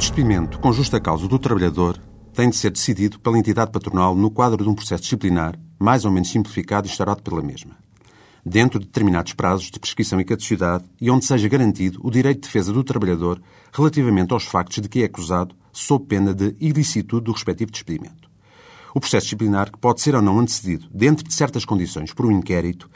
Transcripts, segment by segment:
despedimento com justa causa do trabalhador tem de ser decidido pela entidade patronal no quadro de um processo disciplinar, mais ou menos simplificado e instaurado pela mesma, dentro de determinados prazos de prescrição e caducidade e onde seja garantido o direito de defesa do trabalhador relativamente aos factos de que é acusado, sob pena de ilicitude do respectivo despedimento. O processo disciplinar, que pode ser ou não antecedido, dentro de certas condições, por um inquérito,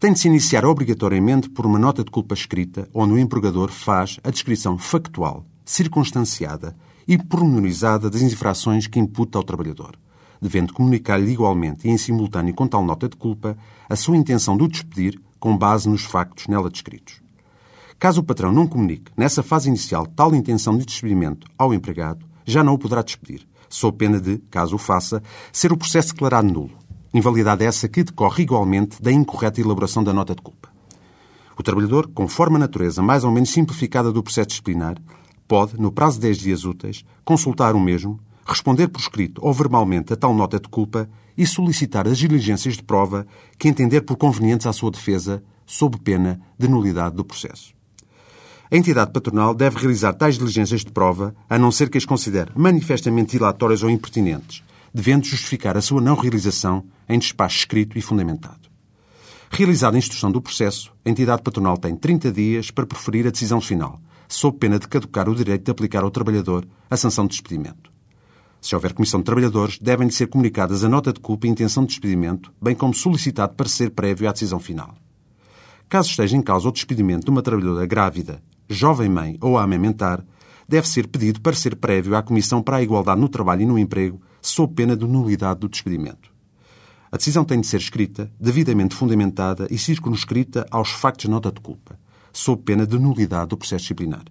tem de se iniciar obrigatoriamente por uma nota de culpa escrita, onde o empregador faz a descrição factual, circunstanciada e pormenorizada das infrações que imputa ao trabalhador, devendo comunicar-lhe igualmente e em simultâneo com tal nota de culpa a sua intenção de o despedir com base nos factos nela descritos. Caso o patrão não comunique, nessa fase inicial, tal intenção de despedimento ao empregado, já não o poderá despedir, sob pena de, caso o faça, ser o processo declarado nulo, invalidade essa que decorre igualmente da incorreta elaboração da nota de culpa. O trabalhador, conforme a natureza mais ou menos simplificada do processo disciplinar, pode, no prazo de 10 dias úteis, consultar o mesmo, responder por escrito ou verbalmente a tal nota de culpa e solicitar as diligências de prova que entender por convenientes à sua defesa, sob pena de nulidade do processo. A entidade patronal deve realizar tais diligências de prova, a não ser que as considere manifestamente dilatórias ou impertinentes, devendo justificar a sua não realização em despacho escrito e fundamentado. Realizada a instrução do processo, a entidade patronal tem 30 dias para preferir a decisão final, sob pena de caducar o direito de aplicar ao trabalhador a sanção de despedimento. Se houver comissão de trabalhadores, devem-lhe ser comunicadas a nota de culpa e intenção de despedimento, bem como solicitado parecer prévio à decisão final. Caso esteja em causa o despedimento de uma trabalhadora grávida, jovem mãe ou a amamentar, deve ser pedido parecer prévio à Comissão para a Igualdade no Trabalho e no Emprego, sob pena de nulidade do despedimento. A decisão tem de ser escrita, devidamente fundamentada e circunscrita aos factos de nota de culpa sob pena de nulidade do processo disciplinar.